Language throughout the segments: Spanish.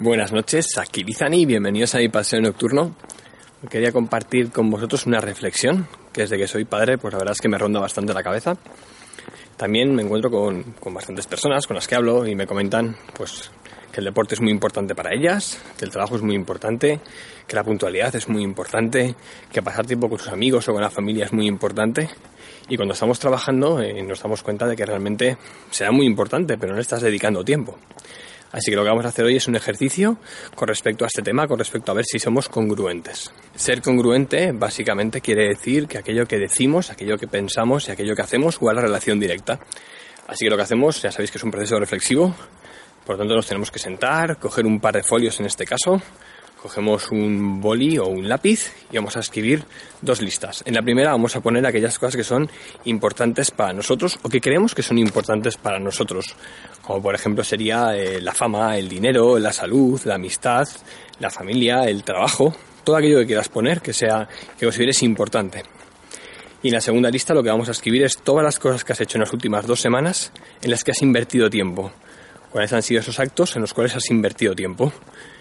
Buenas noches, aquí Lizani, bienvenidos a mi paseo nocturno. Quería compartir con vosotros una reflexión, que desde que soy padre, pues la verdad es que me ronda bastante la cabeza. También me encuentro con, con bastantes personas con las que hablo y me comentan pues que el deporte es muy importante para ellas, que el trabajo es muy importante, que la puntualidad es muy importante, que pasar tiempo con sus amigos o con la familia es muy importante. Y cuando estamos trabajando eh, nos damos cuenta de que realmente será muy importante, pero no le estás dedicando tiempo. Así que lo que vamos a hacer hoy es un ejercicio con respecto a este tema, con respecto a ver si somos congruentes. Ser congruente básicamente quiere decir que aquello que decimos, aquello que pensamos y aquello que hacemos la relación directa. Así que lo que hacemos, ya sabéis que es un proceso reflexivo, por lo tanto nos tenemos que sentar, coger un par de folios en este caso, cogemos un boli o un lápiz y vamos a escribir dos listas. En la primera vamos a poner aquellas cosas que son importantes para nosotros o que creemos que son importantes para nosotros, como por ejemplo sería eh, la fama, el dinero, la salud, la amistad, la familia, el trabajo, todo aquello que quieras poner que sea que consideres importante. Y en la segunda lista lo que vamos a escribir es todas las cosas que has hecho en las últimas dos semanas en las que has invertido tiempo. ¿Cuáles han sido esos actos en los cuales has invertido tiempo?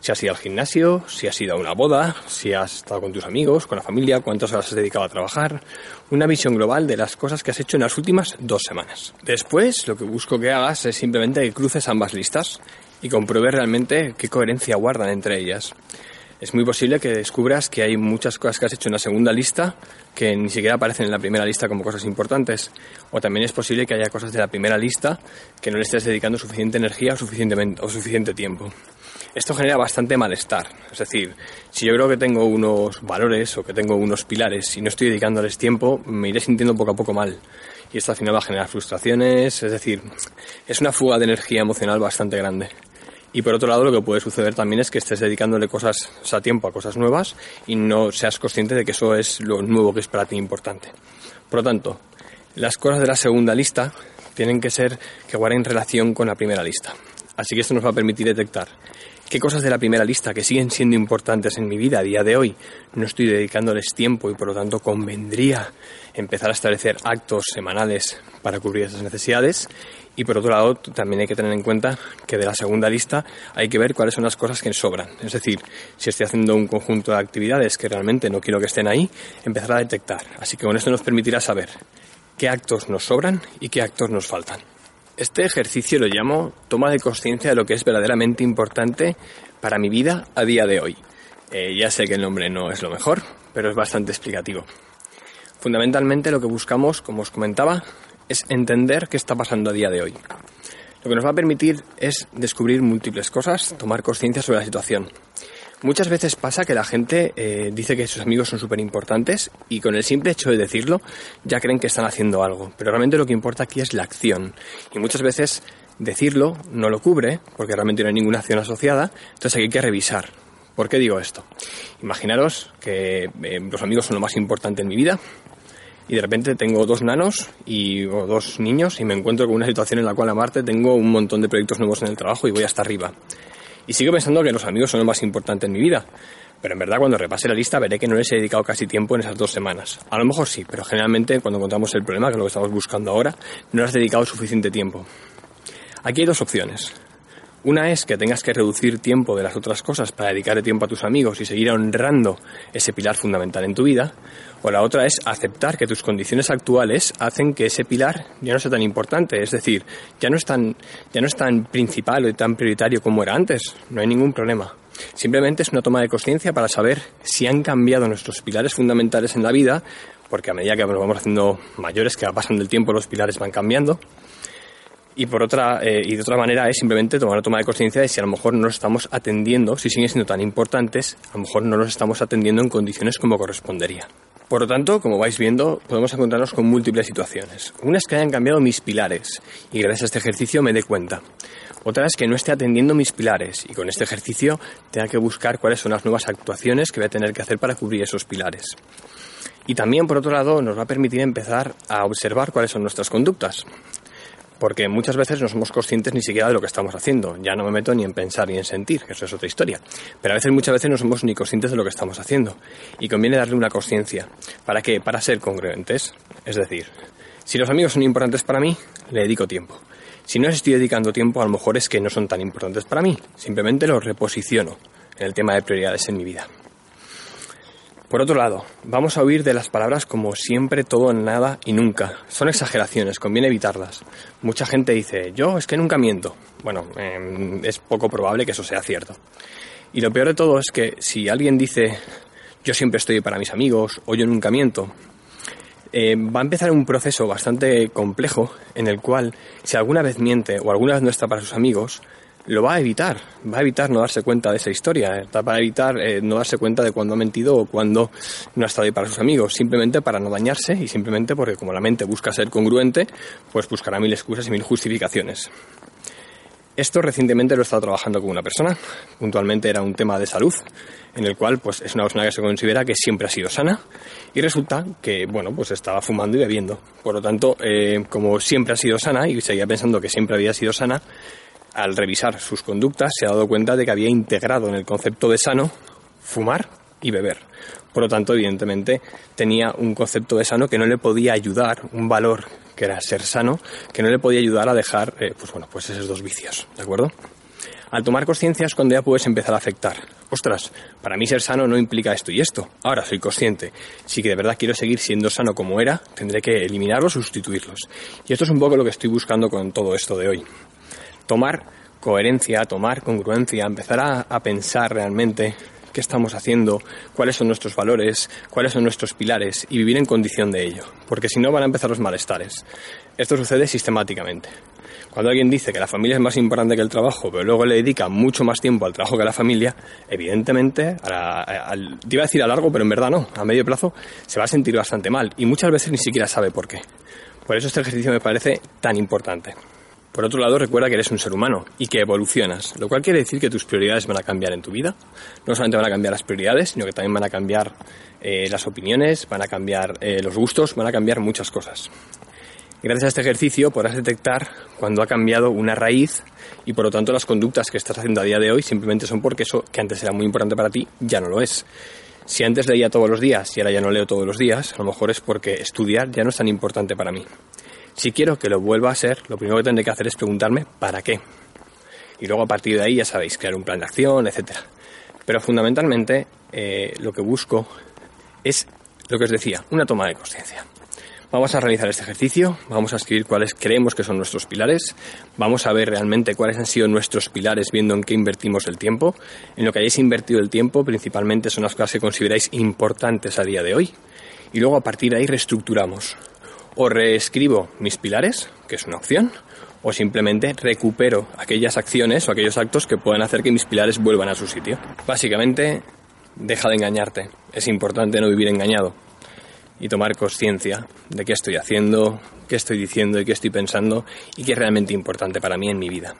si has ido al gimnasio, si has ido a una boda, si has estado con tus amigos, con la familia, cuántas horas has dedicado a trabajar, una visión global de las cosas que has hecho en las últimas dos semanas. Después, lo que busco que hagas es simplemente que cruces ambas listas y compruebes realmente qué coherencia guardan entre ellas. Es muy posible que descubras que hay muchas cosas que has hecho en la segunda lista que ni siquiera aparecen en la primera lista como cosas importantes. O también es posible que haya cosas de la primera lista que no le estés dedicando suficiente energía o, suficiente tiempo esto genera bastante malestar. Es decir, si yo creo que tengo unos valores o que tengo unos pilares y no estoy dedicándoles tiempo, me iré sintiendo poco a poco mal. Y esto al final va a generar frustraciones, es decir, es una fuga de energía emocional bastante grande. Y por otro lado, lo que puede suceder también es que estés dedicándole cosas, o sea, tiempo a cosas nuevas y no seas consciente de que eso es lo nuevo que es para ti importante. Por lo tanto, las cosas de la segunda lista tienen que ser que guarden relación con la primera lista. Así que esto nos va a permitir detectar qué cosas de la primera lista que siguen siendo importantes en mi vida a día de hoy no estoy dedicándoles tiempo y por lo tanto convendría empezar a establecer actos semanales para cubrir esas necesidades. Y por otro lado, también hay que tener en cuenta que de la segunda lista hay que ver cuáles son las cosas que sobran. Es decir, si estoy haciendo un conjunto de actividades que realmente no quiero que estén ahí, empezar a detectar. Así que con esto nos permitirá saber qué actos nos sobran y qué actos nos faltan. Este ejercicio lo llamo toma de conciencia de lo que es verdaderamente importante para mi vida a día de hoy. Eh, ya sé que el nombre no es lo mejor, pero es bastante explicativo. Fundamentalmente lo que buscamos, como os comentaba, es entender qué está pasando a día de hoy. Lo que nos va a permitir es descubrir múltiples cosas, tomar conciencia sobre la situación. Muchas veces pasa que la gente eh, dice que sus amigos son súper importantes y con el simple hecho de decirlo ya creen que están haciendo algo. Pero realmente lo que importa aquí es la acción. Y muchas veces decirlo no lo cubre porque realmente no hay ninguna acción asociada. Entonces hay que revisar. ¿Por qué digo esto? Imaginaros que eh, los amigos son lo más importante en mi vida y de repente tengo dos nanos y, o dos niños y me encuentro con una situación en la cual aparte tengo un montón de proyectos nuevos en el trabajo y voy hasta arriba. Y sigo pensando que los amigos son lo más importante en mi vida. Pero en verdad cuando repase la lista veré que no les he dedicado casi tiempo en esas dos semanas. A lo mejor sí, pero generalmente cuando encontramos el problema, que es lo que estamos buscando ahora, no has dedicado suficiente tiempo. Aquí hay dos opciones. Una es que tengas que reducir tiempo de las otras cosas para dedicarle tiempo a tus amigos y seguir honrando ese pilar fundamental en tu vida. O la otra es aceptar que tus condiciones actuales hacen que ese pilar ya no sea tan importante. Es decir, ya no es tan, ya no es tan principal o tan prioritario como era antes. No hay ningún problema. Simplemente es una toma de conciencia para saber si han cambiado nuestros pilares fundamentales en la vida, porque a medida que nos vamos haciendo mayores, que va pasando el tiempo, los pilares van cambiando y por otra eh, y de otra manera es simplemente tomar una toma de conciencia de si a lo mejor no los estamos atendiendo, si siguen siendo tan importantes, a lo mejor no los estamos atendiendo en condiciones como correspondería. Por lo tanto, como vais viendo, podemos encontrarnos con múltiples situaciones. Una es que hayan cambiado mis pilares y gracias a este ejercicio me dé cuenta. Otra es que no esté atendiendo mis pilares y con este ejercicio tenga que buscar cuáles son las nuevas actuaciones que voy a tener que hacer para cubrir esos pilares. Y también, por otro lado, nos va a permitir empezar a observar cuáles son nuestras conductas. Porque muchas veces no somos conscientes ni siquiera de lo que estamos haciendo. Ya no me meto ni en pensar ni en sentir, que eso es otra historia. Pero a veces, muchas veces no somos ni conscientes de lo que estamos haciendo. Y conviene darle una conciencia. ¿Para qué? Para ser congruentes. Es decir, si los amigos son importantes para mí, le dedico tiempo. Si no les estoy dedicando tiempo, a lo mejor es que no son tan importantes para mí. Simplemente los reposiciono en el tema de prioridades en mi vida. Por otro lado, vamos a huir de las palabras como siempre, todo, nada y nunca. Son exageraciones, conviene evitarlas. Mucha gente dice, yo es que nunca miento. Bueno, eh, es poco probable que eso sea cierto. Y lo peor de todo es que si alguien dice, yo siempre estoy para mis amigos o yo nunca miento, eh, va a empezar un proceso bastante complejo en el cual si alguna vez miente o alguna vez no está para sus amigos, lo va a evitar, va a evitar no darse cuenta de esa historia, eh, va a evitar eh, no darse cuenta de cuándo ha mentido o cuándo no ha estado ahí para sus amigos, simplemente para no dañarse y simplemente porque como la mente busca ser congruente, pues buscará mil excusas y mil justificaciones. Esto recientemente lo he estado trabajando con una persona, puntualmente era un tema de salud, en el cual pues es una persona que se considera que siempre ha sido sana y resulta que bueno pues estaba fumando y bebiendo. Por lo tanto, eh, como siempre ha sido sana y seguía pensando que siempre había sido sana, al revisar sus conductas, se ha dado cuenta de que había integrado en el concepto de sano fumar y beber. Por lo tanto, evidentemente, tenía un concepto de sano que no le podía ayudar, un valor que era ser sano, que no le podía ayudar a dejar, eh, pues bueno, pues esos dos vicios, ¿de acuerdo? Al tomar conciencia es cuando ya puedes empezar a afectar. Ostras, para mí ser sano no implica esto y esto. Ahora soy consciente. Si que de verdad quiero seguir siendo sano como era, tendré que eliminarlos sustituirlos. Y esto es un poco lo que estoy buscando con todo esto de hoy tomar coherencia, tomar congruencia, empezar a, pensar realmente qué estamos haciendo, cuáles son nuestros valores, cuáles son nuestros pilares y vivir en condición de ello, porque si no van a empezar los malestares. Esto sucede sistemáticamente. Cuando alguien dice que la familia es más importante que el trabajo, pero luego le dedica mucho más tiempo al trabajo que a la familia, evidentemente, a, te iba a decir a largo, pero en verdad no, a medio plazo se va a sentir bastante mal y muchas veces ni siquiera sabe por qué. Por eso este ejercicio me parece tan importante. Por otro lado, recuerda que eres un ser humano y que evolucionas, lo cual quiere decir que tus prioridades van a cambiar en tu vida. No solamente van a cambiar las prioridades, sino que también van a cambiar eh, las opiniones, van a cambiar eh, los gustos, van a cambiar muchas cosas. Gracias a este ejercicio podrás detectar cuando ha cambiado una raíz y por lo tanto las conductas que estás haciendo a día de hoy simplemente son porque eso que antes era muy importante para ti ya no lo es. Si antes leía todos los días y ahora ya no leo todos los días, a lo mejor es porque estudiar ya no es tan importante para mí. Si quiero que lo vuelva a ser, lo primero que tendré que hacer es preguntarme ¿para qué? Y luego a partir de ahí, ya sabéis, crear un plan de acción, etc. Pero fundamentalmente eh, lo que busco es lo que os decía, una toma de conciencia. Vamos a realizar este ejercicio, vamos a escribir cuáles creemos que son nuestros pilares, vamos a ver realmente cuáles han sido nuestros pilares viendo en qué invertimos el tiempo. En lo que hayáis invertido el tiempo principalmente son las cosas que consideráis importantes a día de hoy. Y luego a partir de ahí reestructuramos o reescribo mis pilares, que es una opción, o simplemente recupero aquellas acciones o aquellos actos que puedan hacer que mis pilares vuelvan a su sitio. Básicamente, deja de engañarte. Es importante no vivir engañado y tomar conciencia de qué estoy haciendo, qué estoy diciendo y qué estoy pensando y qué es realmente importante para mí en mi vida.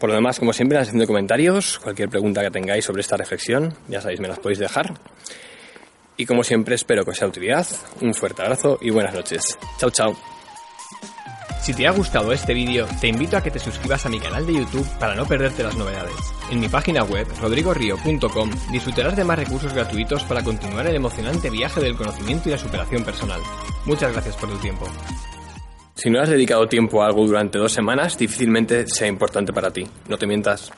Por lo demás, como siempre, haciendo comentarios, cualquier pregunta que tengáis sobre esta reflexión, ya sabéis, me las podéis dejar. Y como siempre espero que os sea de utilidad. Un fuerte abrazo y buenas noches. Chao, chao. Si te ha gustado este vídeo, te invito a que te suscribas a mi canal de YouTube para no perderte las novedades. En mi página web, rodrigorio.com, disfrutarás de más recursos gratuitos para continuar el emocionante viaje del conocimiento y la superación personal. Muchas gracias por tu tiempo. Si no has dedicado tiempo a algo durante dos semanas, difícilmente sea importante para ti. No te mientas.